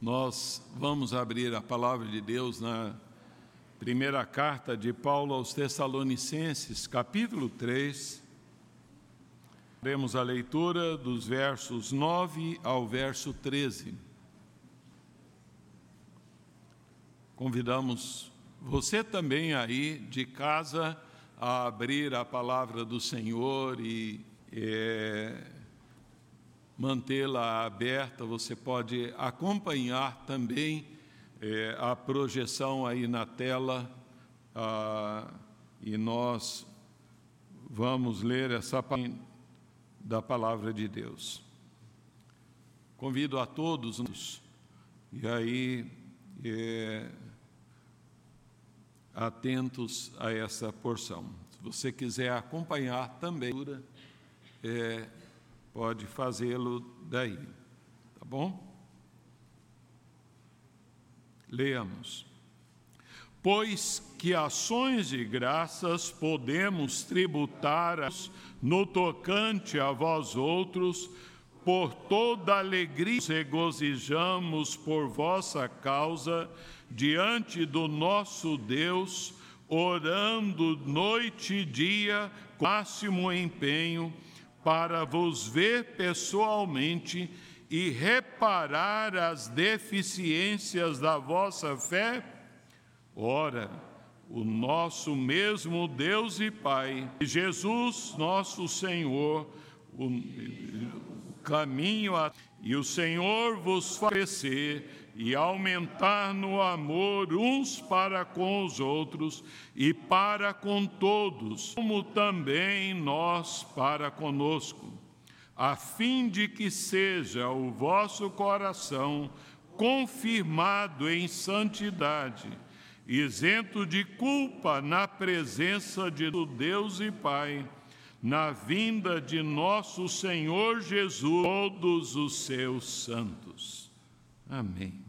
Nós vamos abrir a palavra de Deus na primeira carta de Paulo aos Tessalonicenses, capítulo 3. Temos a leitura dos versos 9 ao verso 13. Convidamos você também aí de casa a abrir a palavra do Senhor e é, mantê-la aberta. Você pode acompanhar também é, a projeção aí na tela ah, e nós vamos ler essa da palavra de Deus. Convido a todos e aí é, atentos a essa porção. Se você quiser acompanhar também, é, pode fazê-lo daí, tá bom? Leamos. Pois que ações de graças podemos tributar no tocante a vós outros, por toda alegria regozijamos por vossa causa diante do nosso Deus, orando noite e dia com máximo empenho para vos ver pessoalmente e reparar as deficiências da vossa fé? Ora, o nosso mesmo Deus e Pai, Jesus, nosso Senhor, o caminho a... e o Senhor vos favorecer e aumentar no amor uns para com os outros e para com todos, como também nós para conosco, a fim de que seja o vosso coração confirmado em santidade, isento de culpa na presença de Deus e Pai, na vinda de nosso Senhor Jesus, todos os seus santos. Amém.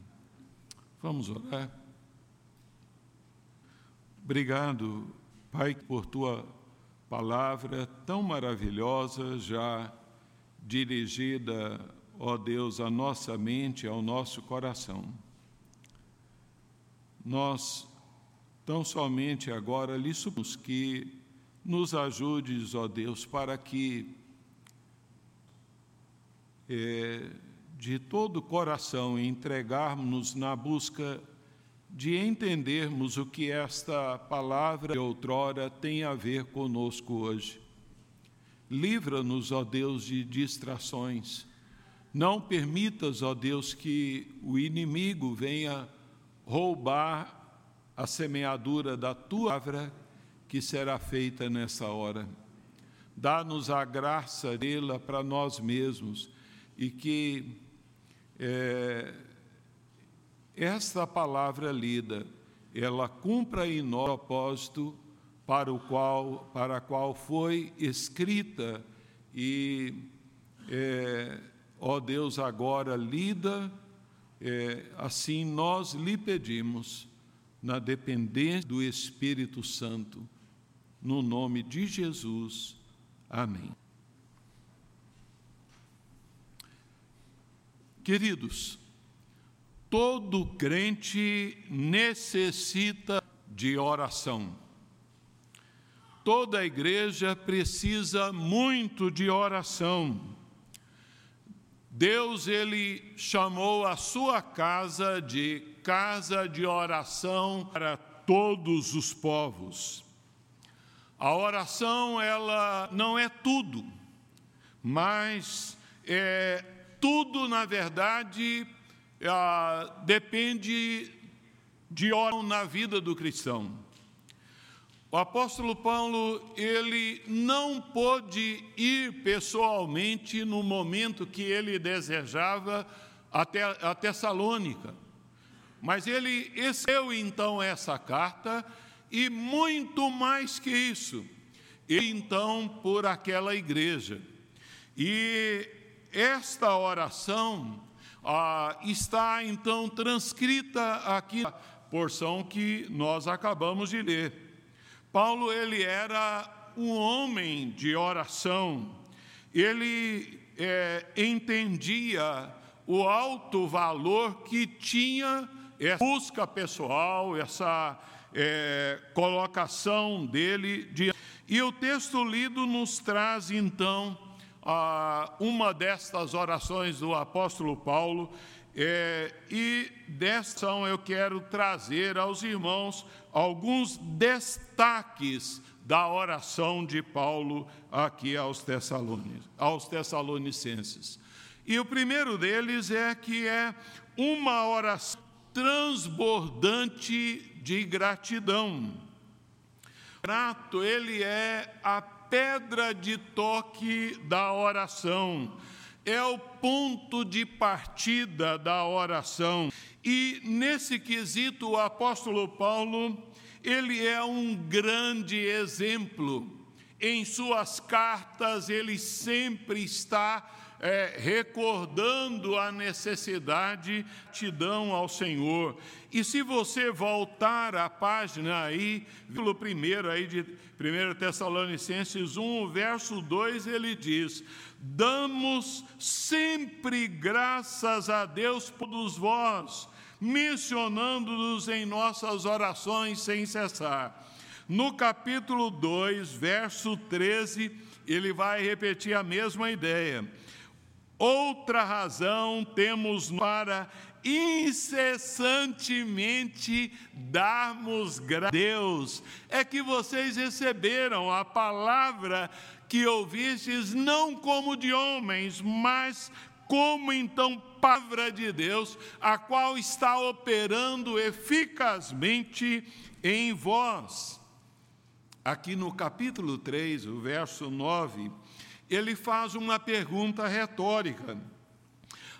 Vamos orar. Obrigado, Pai, por tua palavra tão maravilhosa, já dirigida, ó Deus, à nossa mente, ao nosso coração. Nós, tão somente agora, lhe suplicamos que nos ajudes, ó Deus, para que é, de todo o coração entregarmos na busca de entendermos o que esta palavra de outrora tem a ver conosco hoje. Livra-nos, ó Deus, de distrações. Não permitas, ó Deus, que o inimigo venha roubar a semeadura da tua palavra que será feita nessa hora. Dá-nos a graça dela para nós mesmos e que é, esta palavra lida, ela cumpra em nós o propósito para o qual, para a qual foi escrita e, é, ó Deus, agora lida, é, assim nós lhe pedimos, na dependência do Espírito Santo, no nome de Jesus. Amém. Queridos, todo crente necessita de oração. Toda igreja precisa muito de oração. Deus ele chamou a sua casa de casa de oração para todos os povos. A oração ela não é tudo, mas é tudo, na verdade, ah, depende de oração na vida do cristão. O apóstolo Paulo, ele não pôde ir pessoalmente no momento que ele desejava até a Tessalônica, mas ele escreveu então essa carta e muito mais que isso, ele então por aquela igreja. E esta oração ah, está então transcrita aqui na porção que nós acabamos de ler. Paulo ele era um homem de oração. Ele é, entendia o alto valor que tinha essa busca pessoal, essa é, colocação dele. De... E o texto lido nos traz, então, uma destas orações do apóstolo Paulo, é, e desta eu quero trazer aos irmãos alguns destaques da oração de Paulo aqui aos, aos Tessalonicenses. E o primeiro deles é que é uma oração transbordante de gratidão. Grato, ele é a pedra de toque da oração, é o ponto de partida da oração. E nesse quesito, o apóstolo Paulo, ele é um grande exemplo. Em suas cartas, ele sempre está é, recordando a necessidade de dão ao Senhor. E se você voltar à página aí, pelo primeiro aí de 1 Tessalonicenses 1, verso 2, ele diz: Damos sempre graças a Deus por vós, mencionando-nos em nossas orações sem cessar. No capítulo 2, verso 13, ele vai repetir a mesma ideia Outra razão temos para incessantemente darmos graças a Deus é que vocês receberam a palavra que ouvistes não como de homens, mas como então palavra de Deus, a qual está operando eficazmente em vós. Aqui no capítulo 3, o verso 9, ele faz uma pergunta retórica.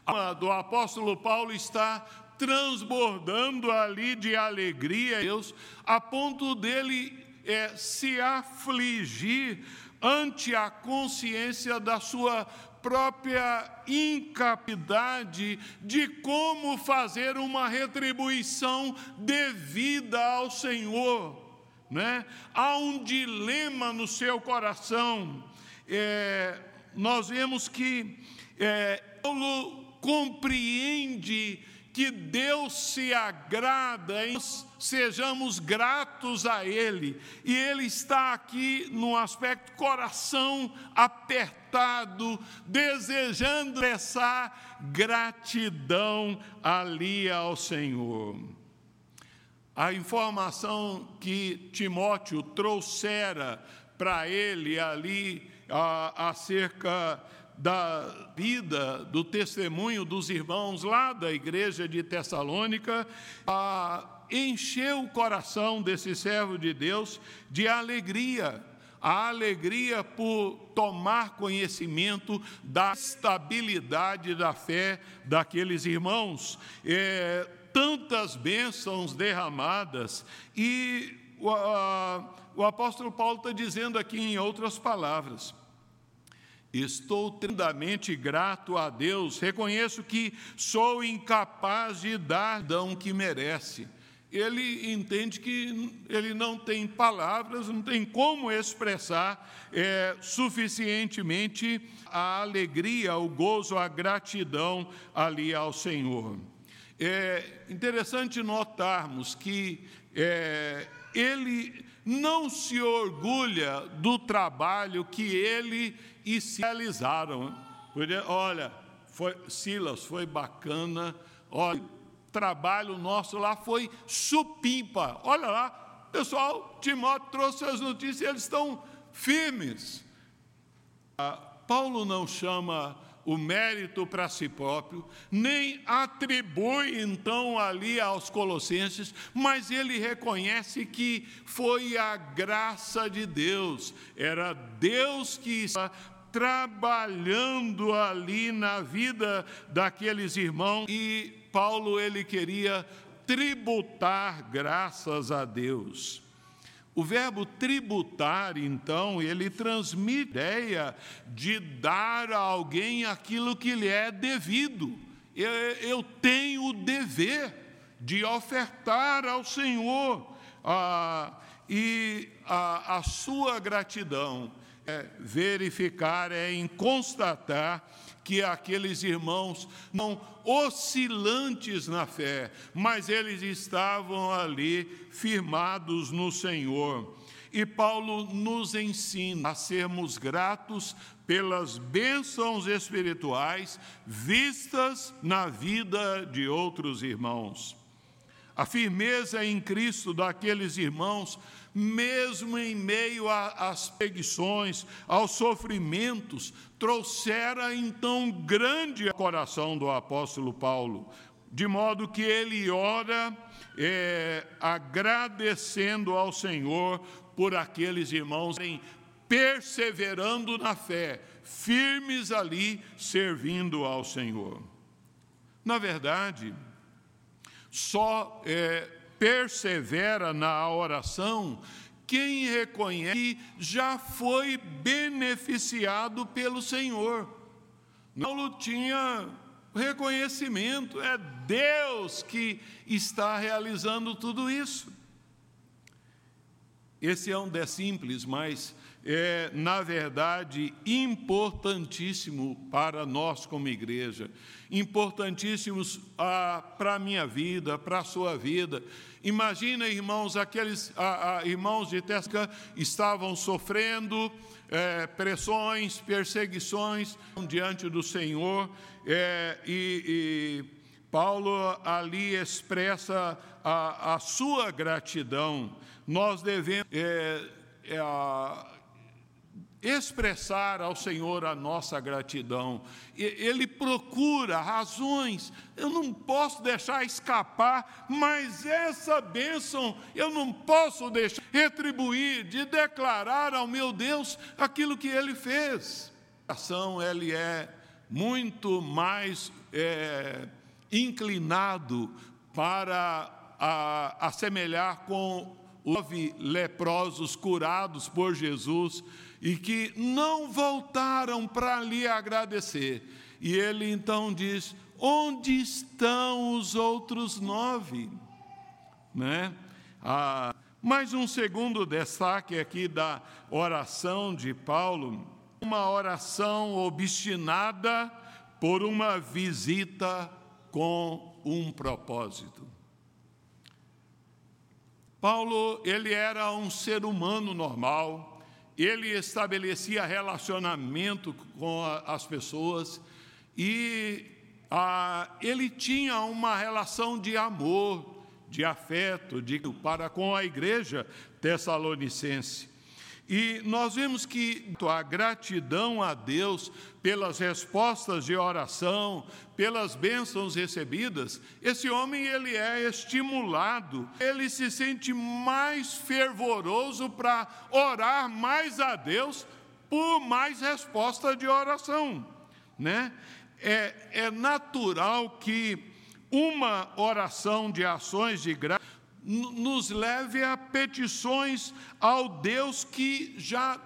A do apóstolo Paulo está transbordando ali de alegria, Deus, a ponto dele é, se afligir ante a consciência da sua própria incapacidade de como fazer uma retribuição devida ao Senhor. Né? Há um dilema no seu coração é, nós vemos que é, Paulo compreende que Deus se agrada em sejamos gratos a Ele. E Ele está aqui no aspecto coração apertado, desejando essa gratidão ali ao Senhor. A informação que Timóteo trouxera para ele ali acerca da vida, do testemunho dos irmãos lá da igreja de Tessalônica, encheu o coração desse servo de Deus de alegria. A alegria por tomar conhecimento da estabilidade da fé daqueles irmãos. É, tantas bênçãos derramadas e a, o apóstolo Paulo está dizendo aqui em outras palavras: Estou tremendamente grato a Deus, reconheço que sou incapaz de dar dão que merece. Ele entende que ele não tem palavras, não tem como expressar é, suficientemente a alegria, o gozo, a gratidão ali ao Senhor. É interessante notarmos que é, ele não se orgulha do trabalho que ele e se realizaram. Olha, foi, Silas, foi bacana, olha, trabalho nosso lá foi supimpa. Olha lá, pessoal, Timóteo trouxe as notícias, eles estão firmes. Ah, Paulo não chama o mérito para si próprio, nem atribui então ali aos colossenses, mas ele reconhece que foi a graça de Deus, era Deus que estava trabalhando ali na vida daqueles irmãos e Paulo ele queria tributar graças a Deus. O verbo tributar, então, ele transmite a ideia de dar a alguém aquilo que lhe é devido. Eu, eu tenho o dever de ofertar ao Senhor. Ah, e a, a sua gratidão é verificar, é em constatar que aqueles irmãos não oscilantes na fé, mas eles estavam ali firmados no Senhor. E Paulo nos ensina a sermos gratos pelas bênçãos espirituais vistas na vida de outros irmãos. A firmeza em Cristo daqueles irmãos, mesmo em meio às perseguições, aos sofrimentos, trouxera então grande coração do apóstolo Paulo, de modo que ele ora é, agradecendo ao Senhor por aqueles irmãos perseverando na fé, firmes ali, servindo ao Senhor. Na verdade, só é, persevera na oração quem reconhece que já foi beneficiado pelo Senhor. Paulo tinha reconhecimento, é Deus que está realizando tudo isso. Esse é um de simples, mas é, na verdade, importantíssimo para nós como igreja, importantíssimos ah, para a minha vida, para a sua vida. Imagina, irmãos, aqueles ah, ah, irmãos de Tesca estavam sofrendo é, pressões, perseguições diante do Senhor, é, e, e, Paulo ali expressa a, a sua gratidão. Nós devemos. É, é expressar ao Senhor a nossa gratidão. Ele procura razões, eu não posso deixar escapar, mas essa bênção eu não posso deixar retribuir, de declarar ao meu Deus aquilo que ele fez. A ação ele é muito mais é, inclinado para a, assemelhar com nove leprosos curados por Jesus e que não voltaram para lhe agradecer. E ele então diz: Onde estão os outros nove? Né? Ah, mais um segundo destaque aqui da oração de Paulo, uma oração obstinada por uma visita com um propósito. Paulo, ele era um ser humano normal, ele estabelecia relacionamento com as pessoas e a, ele tinha uma relação de amor, de afeto de, para com a igreja tessalonicense. E nós vemos que a gratidão a Deus pelas respostas de oração, pelas bênçãos recebidas, esse homem ele é estimulado, ele se sente mais fervoroso para orar mais a Deus por mais resposta de oração, né? É, é natural que uma oração de ações de graça nos leve a petições ao Deus que já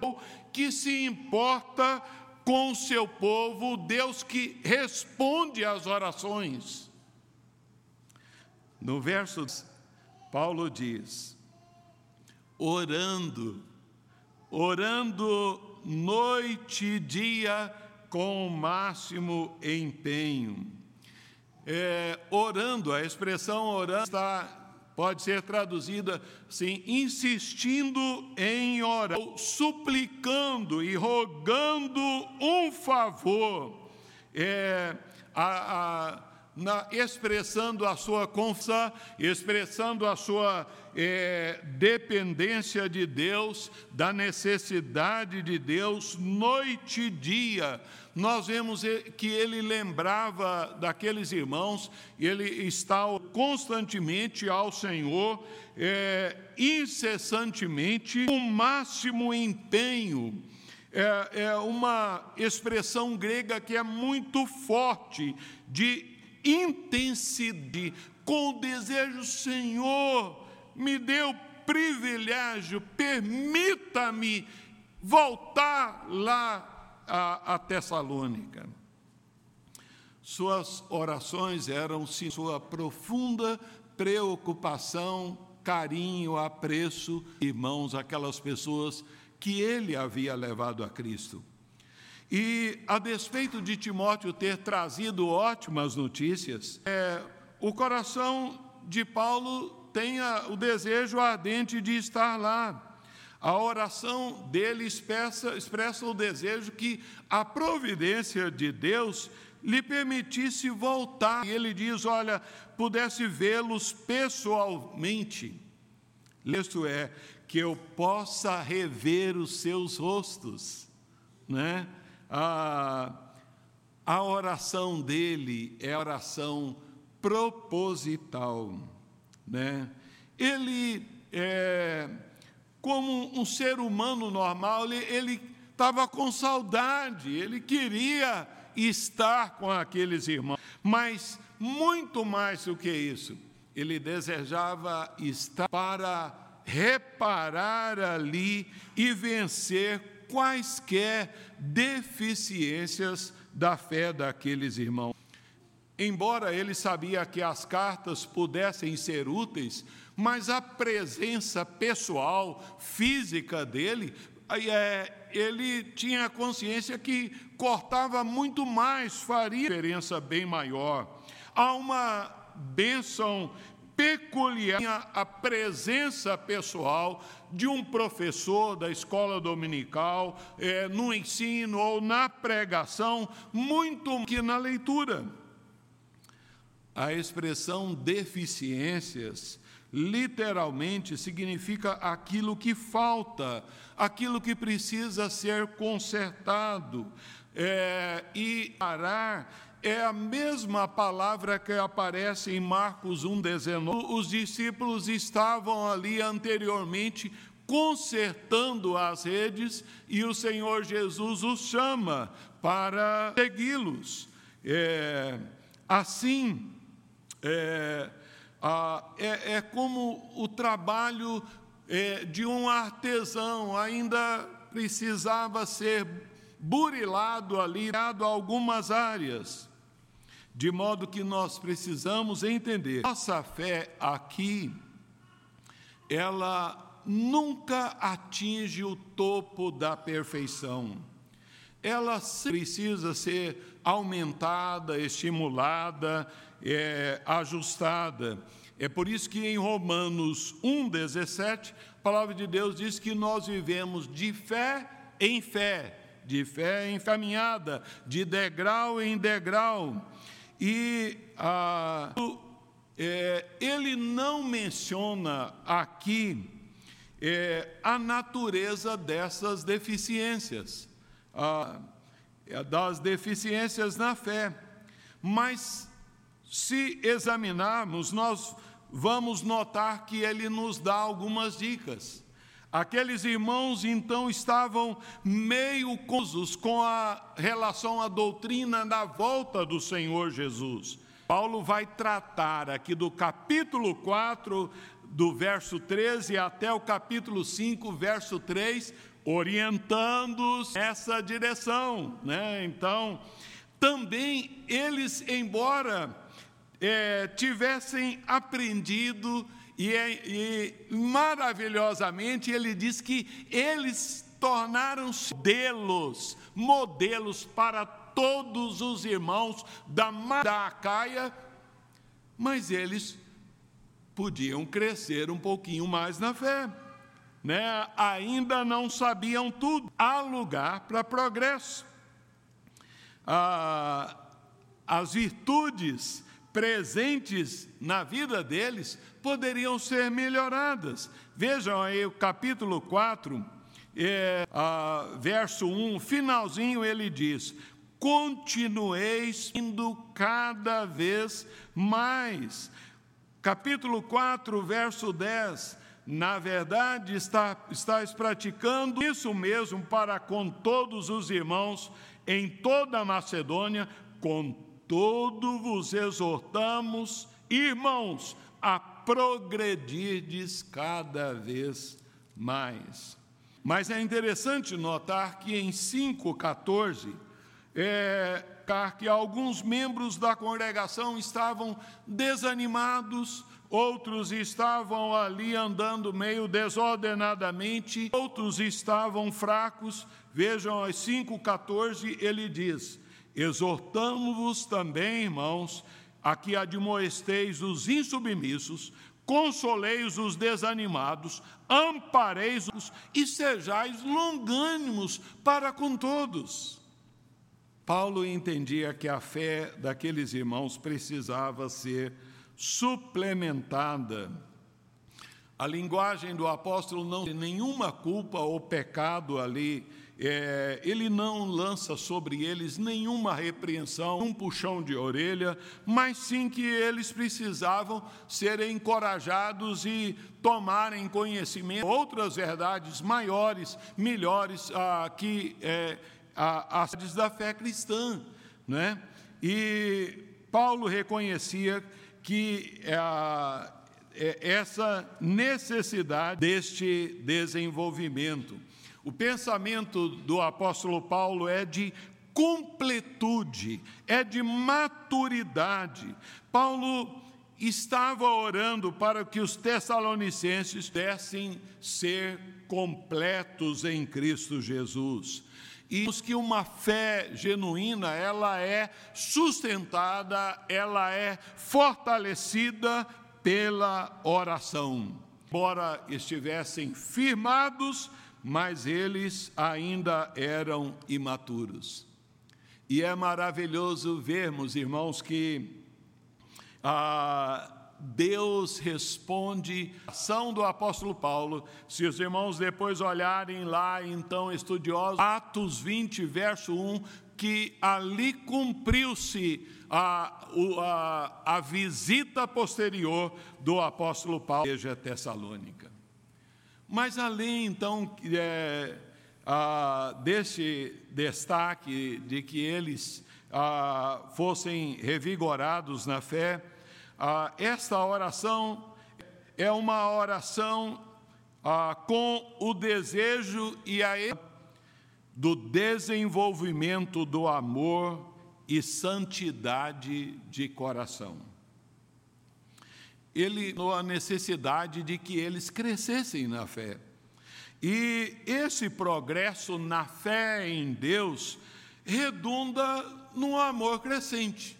que se importa com o seu povo, Deus que responde às orações. No verso Paulo diz: orando, orando noite e dia com o máximo empenho. É, orando, a expressão orando está pode ser traduzida assim: insistindo em orar, suplicando e rogando um favor, é, a, a, na, expressando a sua confiança, expressando a sua é, dependência de Deus, da necessidade de Deus, noite e dia. Nós vemos que ele lembrava daqueles irmãos, ele está constantemente ao Senhor, é, incessantemente, com máximo empenho. É, é uma expressão grega que é muito forte, de intensidade, com desejo, Senhor, me dê o privilégio, permita-me voltar lá a, a Tessalônica. Suas orações eram sim, sua profunda preocupação carinho, apreço, irmãos, aquelas pessoas que ele havia levado a Cristo. E, a despeito de Timóteo ter trazido ótimas notícias, é, o coração de Paulo tem o desejo ardente de estar lá. A oração dele expressa, expressa o desejo que a providência de Deus lhe permitisse voltar. E ele diz: Olha, pudesse vê-los pessoalmente. Isto é, que eu possa rever os seus rostos. Né? A, a oração dele é oração proposital. Né? Ele, é, como um ser humano normal, ele estava com saudade, ele queria estar com aqueles irmãos, mas muito mais do que isso, ele desejava estar para reparar ali e vencer quaisquer deficiências da fé daqueles irmãos. Embora ele sabia que as cartas pudessem ser úteis, mas a presença pessoal, física dele, é, ele tinha consciência que cortava muito mais, faria diferença bem maior. Há uma bênção peculiar a presença pessoal de um professor da escola dominical, é, no ensino ou na pregação, muito que na leitura. A expressão deficiências literalmente significa aquilo que falta, aquilo que precisa ser consertado. É, e parar é a mesma palavra que aparece em Marcos 1,19. Os discípulos estavam ali anteriormente consertando as redes e o Senhor Jesus os chama para segui-los. É, assim, é, é, é, como o trabalho é, de um artesão ainda precisava ser burilado ali, dado algumas áreas. De modo que nós precisamos entender, nossa fé aqui, ela nunca atinge o topo da perfeição. Ela precisa ser aumentada, estimulada, é, ajustada. É por isso que em Romanos 1,17, a palavra de Deus diz que nós vivemos de fé em fé, de fé em caminhada, de degrau em degrau. E ah, é, ele não menciona aqui é, a natureza dessas deficiências, ah, é, das deficiências na fé. Mas, se examinarmos, nós vamos notar que ele nos dá algumas dicas. Aqueles irmãos então estavam meio confusos com a relação à doutrina da volta do Senhor Jesus. Paulo vai tratar aqui do capítulo 4, do verso 13 até o capítulo 5, verso 3, orientando-os nessa direção. Né? Então, também eles, embora é, tivessem aprendido e, é, e maravilhosamente ele diz que eles tornaram-se modelos, modelos para todos os irmãos da, da Acaia, mas eles podiam crescer um pouquinho mais na fé. Né? Ainda não sabiam tudo. Há lugar para progresso. Ah, as virtudes presentes na vida deles poderiam ser melhoradas. Vejam aí o capítulo 4, é, verso 1, finalzinho ele diz: continueis indo cada vez mais. Capítulo 4, verso 10. Na verdade, está, estás praticando isso mesmo para com todos os irmãos em toda a Macedônia, com todo vos exortamos, irmãos, a progredirdes cada vez mais. Mas é interessante notar que em 5,14, é, que alguns membros da congregação estavam desanimados, outros estavam ali andando meio desordenadamente, outros estavam fracos. Vejam, às 5,14 ele diz: Exortamos-vos também, irmãos, a que admoesteis os insubmissos, consoleis os desanimados, ampareis os e sejais longânimos para com todos. Paulo entendia que a fé daqueles irmãos precisava ser suplementada. A linguagem do apóstolo não tem nenhuma culpa ou pecado ali é, ele não lança sobre eles nenhuma repreensão, um puxão de orelha, mas sim que eles precisavam ser encorajados e tomarem conhecimento outras verdades maiores, melhores que é, as da fé cristã, né? E Paulo reconhecia que ah, é, essa necessidade deste desenvolvimento. O pensamento do apóstolo Paulo é de completude, é de maturidade. Paulo estava orando para que os tessalonicenses pudessem ser completos em Cristo Jesus. E que uma fé genuína, ela é sustentada, ela é fortalecida pela oração. Embora estivessem firmados mas eles ainda eram imaturos. E é maravilhoso vermos, irmãos, que ah, Deus responde a ação do apóstolo Paulo. Se os irmãos depois olharem lá, então, estudiosos, Atos 20, verso 1, que ali cumpriu-se a, a, a visita posterior do apóstolo Paulo à igreja tessalônica. Mas além, então, é, desse destaque de que eles fossem revigorados na fé, esta oração é uma oração com o desejo e a do desenvolvimento do amor e santidade de coração ele a necessidade de que eles crescessem na fé. E esse progresso na fé em Deus redunda no amor crescente.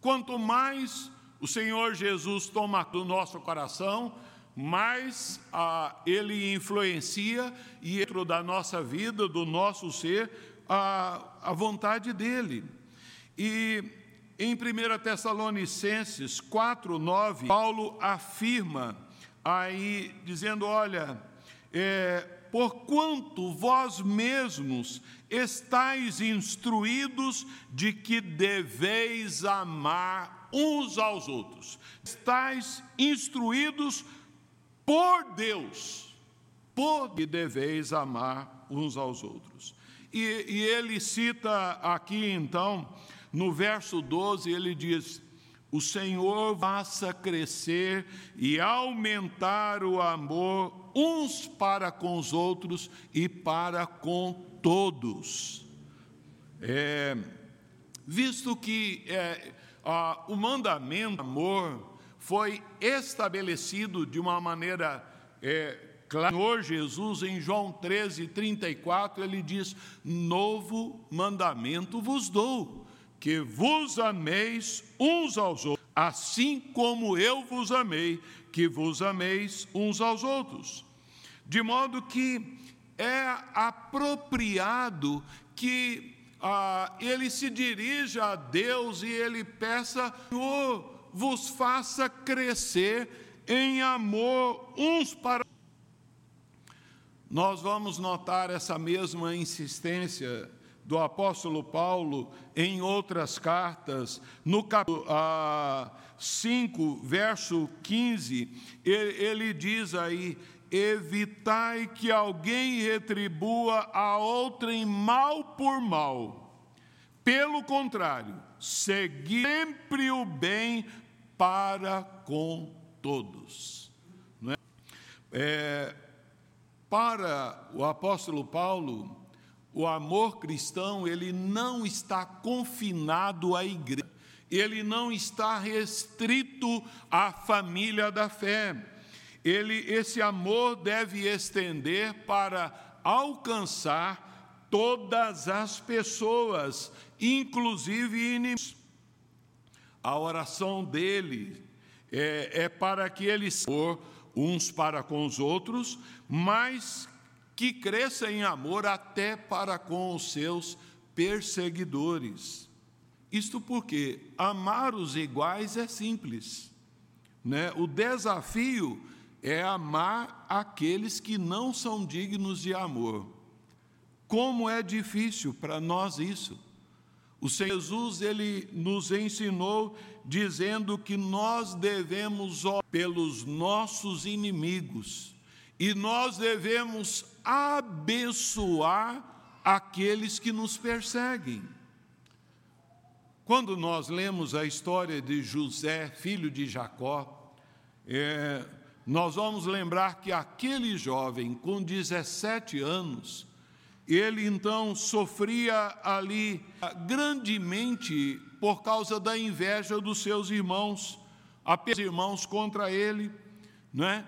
Quanto mais o Senhor Jesus toma do nosso coração, mais ah, ele influencia e dentro da nossa vida, do nosso ser, a, a vontade dele. E em 1 Tessalonicenses 4, 9, Paulo afirma aí, dizendo: Olha, é, porquanto vós mesmos estáis instruídos de que deveis amar uns aos outros, estáis instruídos por Deus, por que deveis amar uns aos outros. E, e ele cita aqui então no verso 12, ele diz: O Senhor faça crescer e aumentar o amor uns para com os outros e para com todos. É, visto que é, a, o mandamento amor foi estabelecido de uma maneira é, clara. O Senhor Jesus, em João 13, 34, ele diz: Novo mandamento vos dou que vos ameis uns aos outros, assim como eu vos amei, que vos ameis uns aos outros. De modo que é apropriado que ah, ele se dirija a Deus e ele peça, Senhor, vos faça crescer em amor uns para nós vamos notar essa mesma insistência do apóstolo Paulo em outras cartas, no capítulo 5, verso 15, ele, ele diz aí: evitai que alguém retribua a outrem mal por mal. Pelo contrário, segui sempre o bem para com todos. É? É, para o apóstolo Paulo, o amor cristão, ele não está confinado à igreja. ele não está restrito à família da fé. Ele, esse amor deve estender para alcançar todas as pessoas, inclusive inimigos. A oração dele é, é para que eles uns para com os outros, mas que cresça em amor até para com os seus perseguidores. Isto porque amar os iguais é simples. Né? O desafio é amar aqueles que não são dignos de amor. Como é difícil para nós isso. O Senhor Jesus ele nos ensinou dizendo que nós devemos orar pelos nossos inimigos e nós devemos abençoar aqueles que nos perseguem. Quando nós lemos a história de José, filho de Jacó, é, nós vamos lembrar que aquele jovem, com 17 anos, ele então sofria ali grandemente por causa da inveja dos seus irmãos, apenas irmãos contra ele, não é?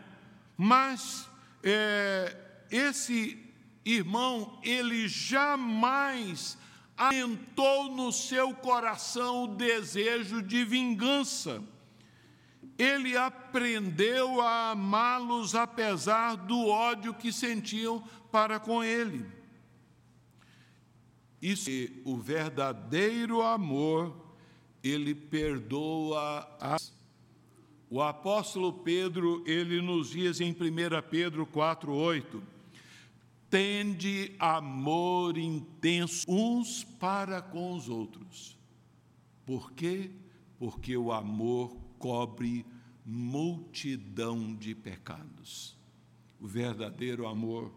Mas é, esse irmão, ele jamais aumentou no seu coração o desejo de vingança. Ele aprendeu a amá-los apesar do ódio que sentiam para com ele. Isso, o verdadeiro amor, ele perdoa as. O apóstolo Pedro, ele nos diz em 1 Pedro 4:8, tende amor intenso uns para com os outros. Por quê? Porque o amor cobre multidão de pecados. O verdadeiro amor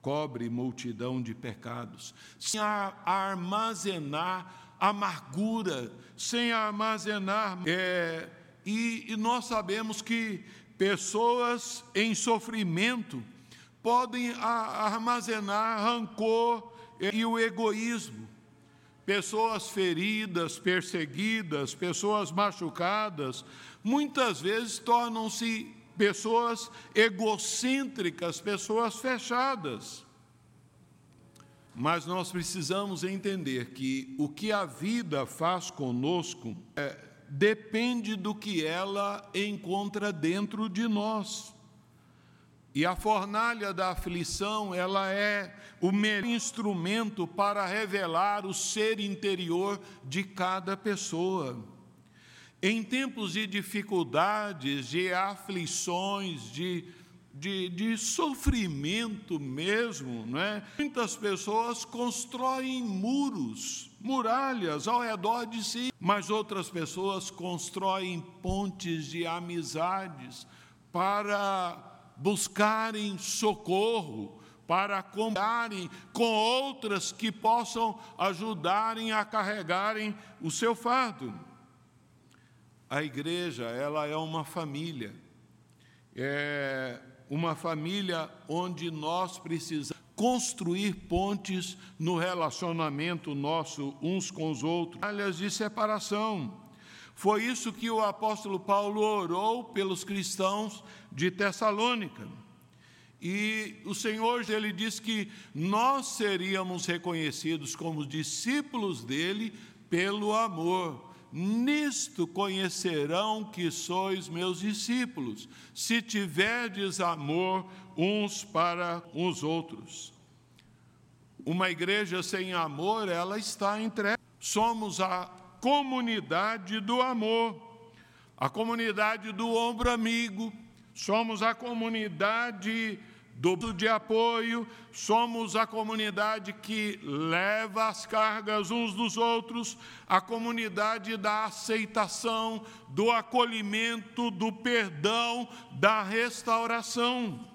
cobre multidão de pecados. Sem armazenar amargura, sem armazenar. É, e, e nós sabemos que pessoas em sofrimento, podem armazenar rancor e o egoísmo. Pessoas feridas, perseguidas, pessoas machucadas, muitas vezes tornam-se pessoas egocêntricas, pessoas fechadas. Mas nós precisamos entender que o que a vida faz conosco é, depende do que ela encontra dentro de nós. E a fornalha da aflição, ela é o melhor instrumento para revelar o ser interior de cada pessoa. Em tempos de dificuldades, de aflições, de, de, de sofrimento mesmo, não é? muitas pessoas constroem muros, muralhas ao redor de si, mas outras pessoas constroem pontes de amizades para buscarem socorro, para comprarem com outras que possam ajudarem a carregarem o seu fardo. A igreja, ela é uma família. É uma família onde nós precisamos construir pontes no relacionamento nosso uns com os outros, falhas de separação. Foi isso que o apóstolo Paulo orou pelos cristãos de Tessalônica. E o Senhor ele diz que nós seríamos reconhecidos como discípulos dele pelo amor. Nisto conhecerão que sois meus discípulos, se tiverdes amor uns para os outros. Uma igreja sem amor, ela está entregue. Somos a comunidade do amor, a comunidade do ombro amigo, somos a comunidade do de apoio, somos a comunidade que leva as cargas uns dos outros, a comunidade da aceitação, do acolhimento, do perdão, da restauração.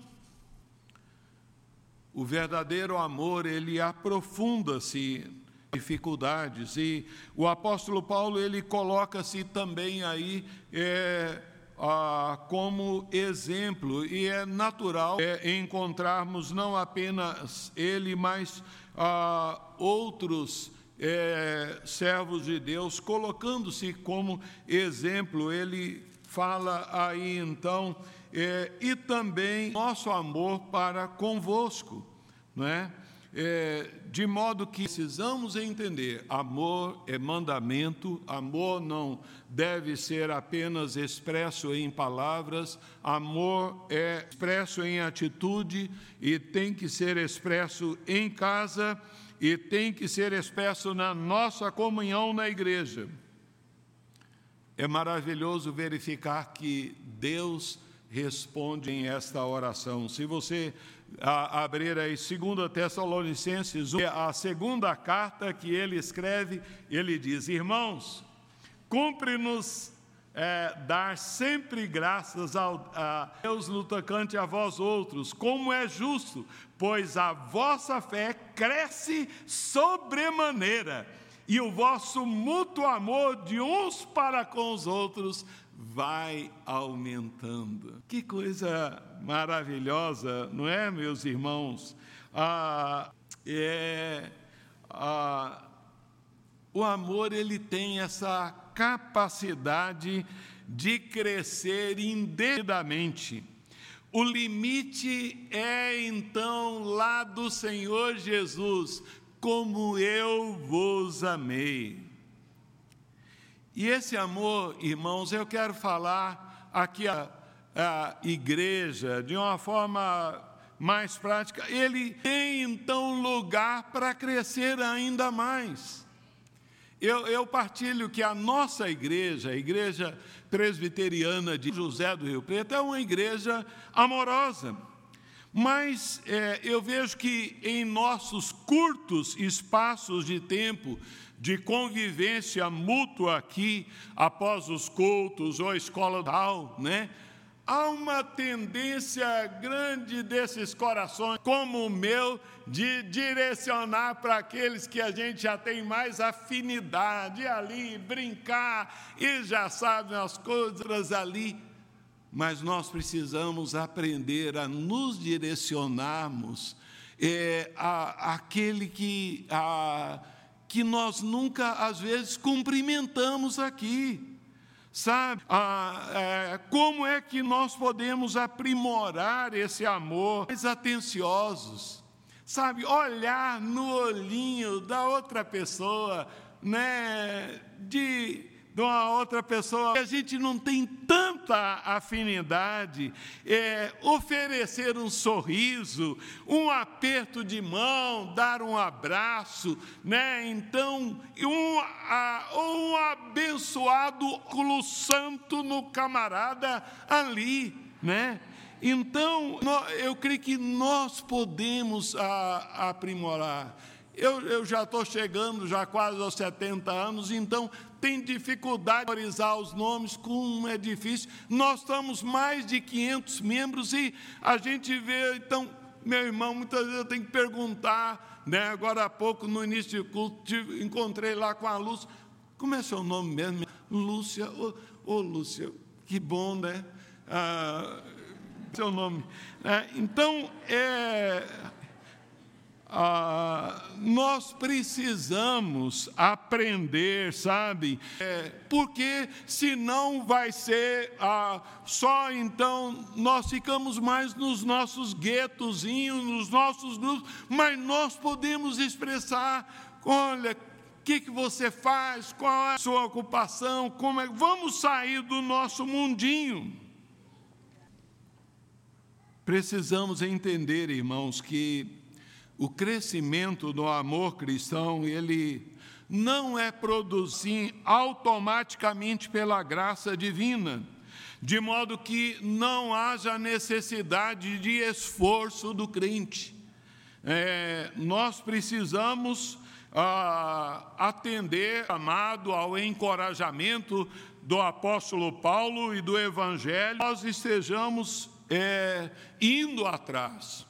O verdadeiro amor, ele aprofunda-se dificuldades. E o apóstolo Paulo ele coloca-se também aí é, ah, como exemplo e é natural é, encontrarmos não apenas ele, mas ah, outros é, servos de Deus, colocando-se como exemplo. Ele fala aí então, é, e também nosso amor para convosco, não é? É, de modo que precisamos entender: amor é mandamento, amor não deve ser apenas expresso em palavras, amor é expresso em atitude e tem que ser expresso em casa e tem que ser expresso na nossa comunhão na igreja. É maravilhoso verificar que Deus responde em esta oração. Se você a, abrir aí 2 Tessalonicenses, a segunda carta que ele escreve, ele diz: Irmãos, cumpre-nos é, dar sempre graças ao, a Deus no tocante a vós outros, como é justo, pois a vossa fé cresce sobremaneira e o vosso mútuo amor de uns para com os outros vai aumentando. Que coisa maravilhosa, não é, meus irmãos? Ah, é, ah, o amor ele tem essa capacidade de crescer indevidamente. O limite é então lá do Senhor Jesus, como eu vos amei. E esse amor, irmãos, eu quero falar aqui a, a igreja de uma forma mais prática. Ele tem então lugar para crescer ainda mais. Eu, eu, partilho que a nossa igreja, a igreja presbiteriana de José do Rio Preto, é uma igreja amorosa. Mas é, eu vejo que em nossos curtos espaços de tempo de convivência mútua aqui, após os cultos ou a escola tal, né? Há uma tendência grande desses corações, como o meu, de direcionar para aqueles que a gente já tem mais afinidade ali, brincar e já sabem as coisas ali. Mas nós precisamos aprender a nos direcionarmos é, a, aquele que. A, que nós nunca, às vezes, cumprimentamos aqui. Sabe? Ah, é, como é que nós podemos aprimorar esse amor mais atenciosos? Sabe? Olhar no olhinho da outra pessoa, né? De de uma outra pessoa, a gente não tem tanta afinidade, é, oferecer um sorriso, um aperto de mão, dar um abraço, né? Então, um, a, um abençoado óculo santo no camarada ali, né? Então, eu creio que nós podemos a, aprimorar. Eu, eu já estou chegando, já quase aos 70 anos, então tem dificuldade de memorizar os nomes, como é difícil. Nós estamos mais de 500 membros e a gente vê, então, meu irmão, muitas vezes eu tenho que perguntar, né? agora há pouco, no início do culto, encontrei lá com a Lúcia, como é seu nome mesmo? Lúcia, ô, oh, Lúcia, que bom, né? Ah, seu nome. É, então, é, ah, nós precisamos aprender, sabe? É, porque senão vai ser ah, só então nós ficamos mais nos nossos guetozinhos, nos nossos grupos, mas nós podemos expressar, olha, o que, que você faz, qual é a sua ocupação, como é, vamos sair do nosso mundinho. Precisamos entender, irmãos, que o crescimento do amor cristão, ele não é produzido automaticamente pela graça divina, de modo que não haja necessidade de esforço do crente. É, nós precisamos ah, atender, amado, ao encorajamento do apóstolo Paulo e do Evangelho, nós estejamos é, indo atrás.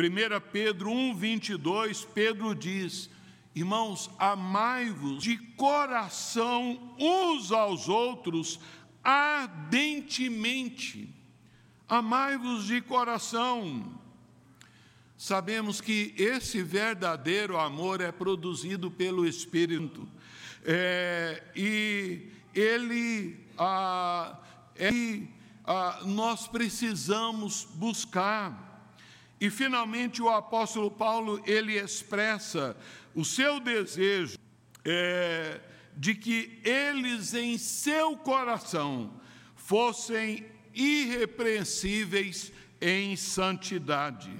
1 Pedro 1, 22, Pedro diz: Irmãos, amai-vos de coração uns aos outros ardentemente. Amai-vos de coração. sabemos que esse verdadeiro amor é produzido pelo Espírito. É, e ele, ah, ele ah, nós precisamos buscar. E finalmente o apóstolo Paulo ele expressa o seu desejo é, de que eles em seu coração fossem irrepreensíveis em santidade.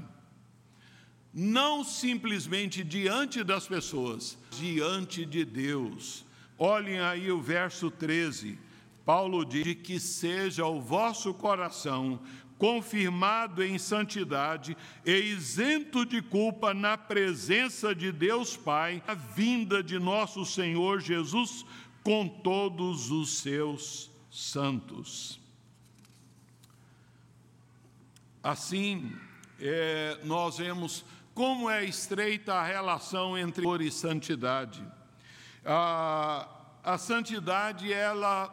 Não simplesmente diante das pessoas, diante de Deus. Olhem aí o verso 13. Paulo diz que seja o vosso coração confirmado em santidade e isento de culpa na presença de Deus Pai, a vinda de nosso Senhor Jesus com todos os seus santos. Assim, é, nós vemos como é estreita a relação entre amor e santidade. A, a santidade, ela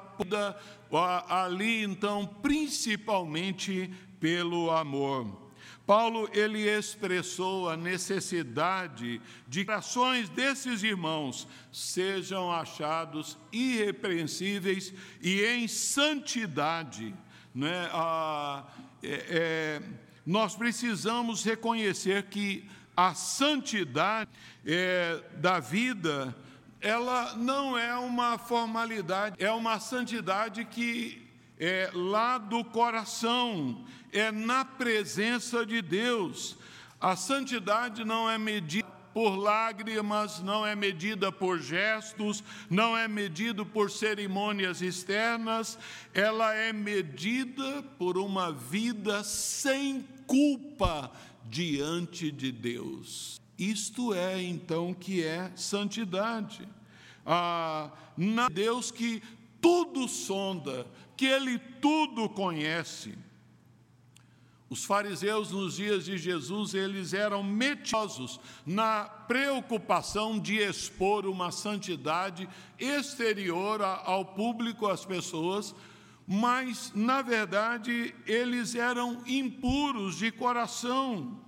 ali então principalmente pelo amor. Paulo ele expressou a necessidade de que ações desses irmãos sejam achados irrepreensíveis e em santidade. Né? Ah, é, é, nós precisamos reconhecer que a santidade é, da vida ela não é uma formalidade, é uma santidade que é lá do coração, é na presença de Deus. A santidade não é medida por lágrimas, não é medida por gestos, não é medida por cerimônias externas, ela é medida por uma vida sem culpa diante de Deus. Isto é então que é santidade. Ah, na Deus que tudo sonda, que Ele tudo conhece. Os fariseus nos dias de Jesus, eles eram metidosos na preocupação de expor uma santidade exterior ao público, às pessoas, mas, na verdade, eles eram impuros de coração.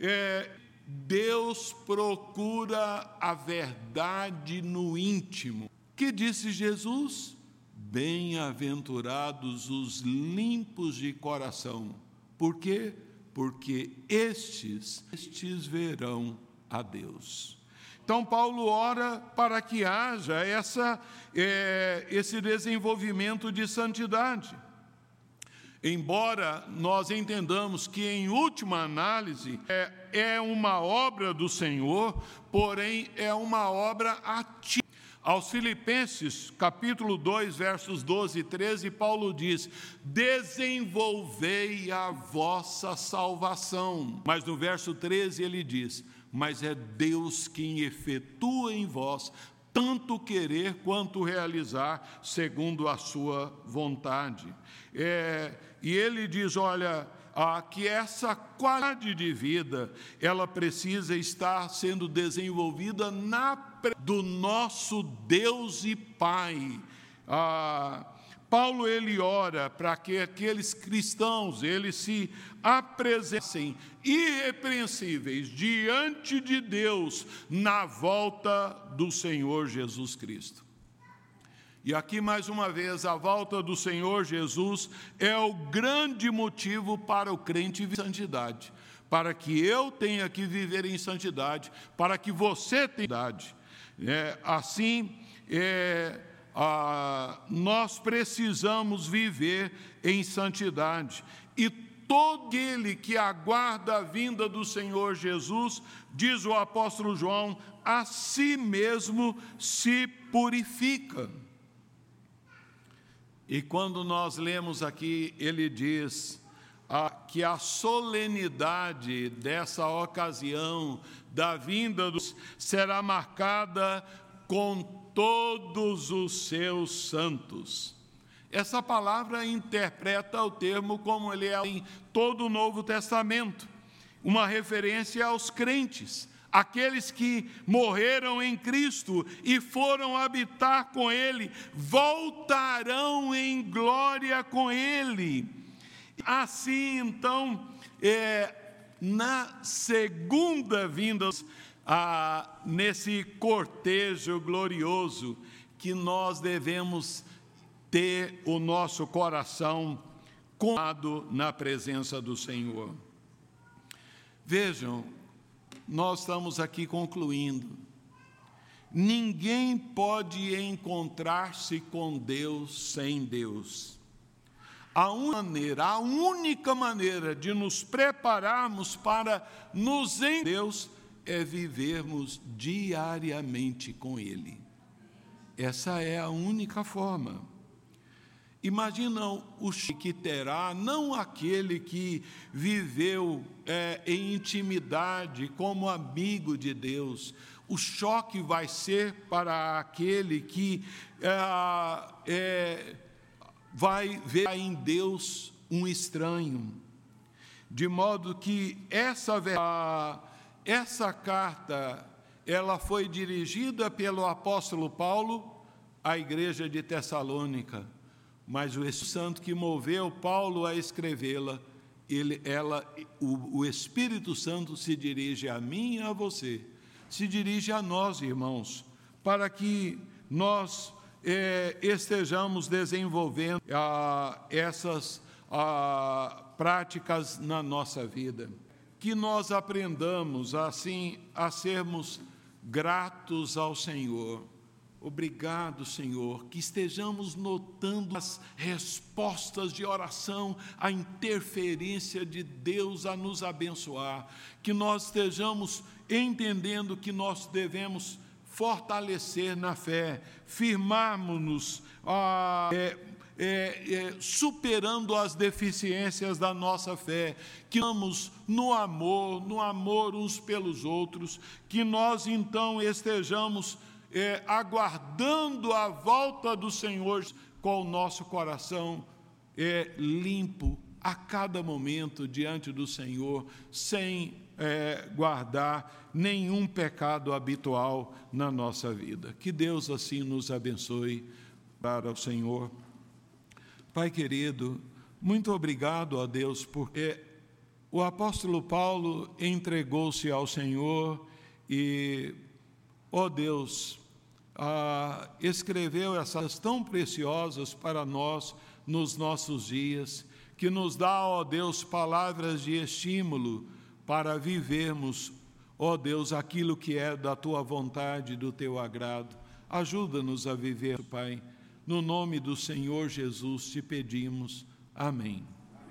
É, Deus procura a verdade no íntimo. Que disse Jesus? Bem-aventurados os limpos de coração. Por quê? Porque estes, estes verão a Deus. Então, Paulo ora para que haja essa, é, esse desenvolvimento de santidade. Embora nós entendamos que, em última análise, é, é uma obra do Senhor, porém é uma obra ativa. Aos Filipenses, capítulo 2, versos 12 e 13, Paulo diz: Desenvolvei a vossa salvação. Mas no verso 13 ele diz: Mas é Deus quem efetua em vós tanto querer quanto realizar, segundo a sua vontade. É, e ele diz: olha, ah, que essa qualidade de vida ela precisa estar sendo desenvolvida na do nosso Deus e Pai. Ah, Paulo ele ora para que aqueles cristãos eles se apresentem irrepreensíveis diante de Deus na volta do Senhor Jesus Cristo. E aqui, mais uma vez, a volta do Senhor Jesus é o grande motivo para o crente viver em santidade, para que eu tenha que viver em santidade, para que você tenha santidade. É, assim, é, a, nós precisamos viver em santidade. E todo aquele que aguarda a vinda do Senhor Jesus, diz o apóstolo João, a si mesmo se purifica. E quando nós lemos aqui, ele diz ah, que a solenidade dessa ocasião da vinda dos será marcada com todos os seus santos. Essa palavra interpreta o termo como ele é em todo o Novo Testamento, uma referência aos crentes aqueles que morreram em Cristo e foram habitar com Ele, voltarão em glória com Ele. Assim, então, é, na segunda vinda, ah, nesse cortejo glorioso, que nós devemos ter o nosso coração colado na presença do Senhor. Vejam, nós estamos aqui concluindo. Ninguém pode encontrar-se com Deus sem Deus. A maneira, a única maneira de nos prepararmos para nos em Deus é vivermos diariamente com Ele. Essa é a única forma. Imaginam o que terá, não aquele que viveu é, em intimidade como amigo de Deus. O choque vai ser para aquele que é, é, vai ver em Deus um estranho. De modo que essa, essa carta ela foi dirigida pelo apóstolo Paulo à igreja de Tessalônica mas o Espírito Santo que moveu Paulo a escrevê-la, ele, ela, o, o Espírito Santo se dirige a mim e a você, se dirige a nós, irmãos, para que nós é, estejamos desenvolvendo essas práticas na nossa vida, que nós aprendamos assim a sermos gratos ao Senhor Obrigado, Senhor, que estejamos notando as respostas de oração, a interferência de Deus a nos abençoar, que nós estejamos entendendo que nós devemos fortalecer na fé, firmarmos-nos, ah, é, é, é, superando as deficiências da nossa fé, que vamos no amor, no amor uns pelos outros, que nós então estejamos é, aguardando a volta do Senhor com o nosso coração é, limpo a cada momento diante do Senhor, sem é, guardar nenhum pecado habitual na nossa vida. Que Deus assim nos abençoe para o Senhor. Pai querido, muito obrigado a Deus, porque o apóstolo Paulo entregou-se ao Senhor e, ó Deus, ah, escreveu essas tão preciosas para nós nos nossos dias, que nos dá, ó Deus, palavras de estímulo para vivermos, ó Deus, aquilo que é da tua vontade, do teu agrado. Ajuda-nos a viver, Pai. No nome do Senhor Jesus te pedimos. Amém.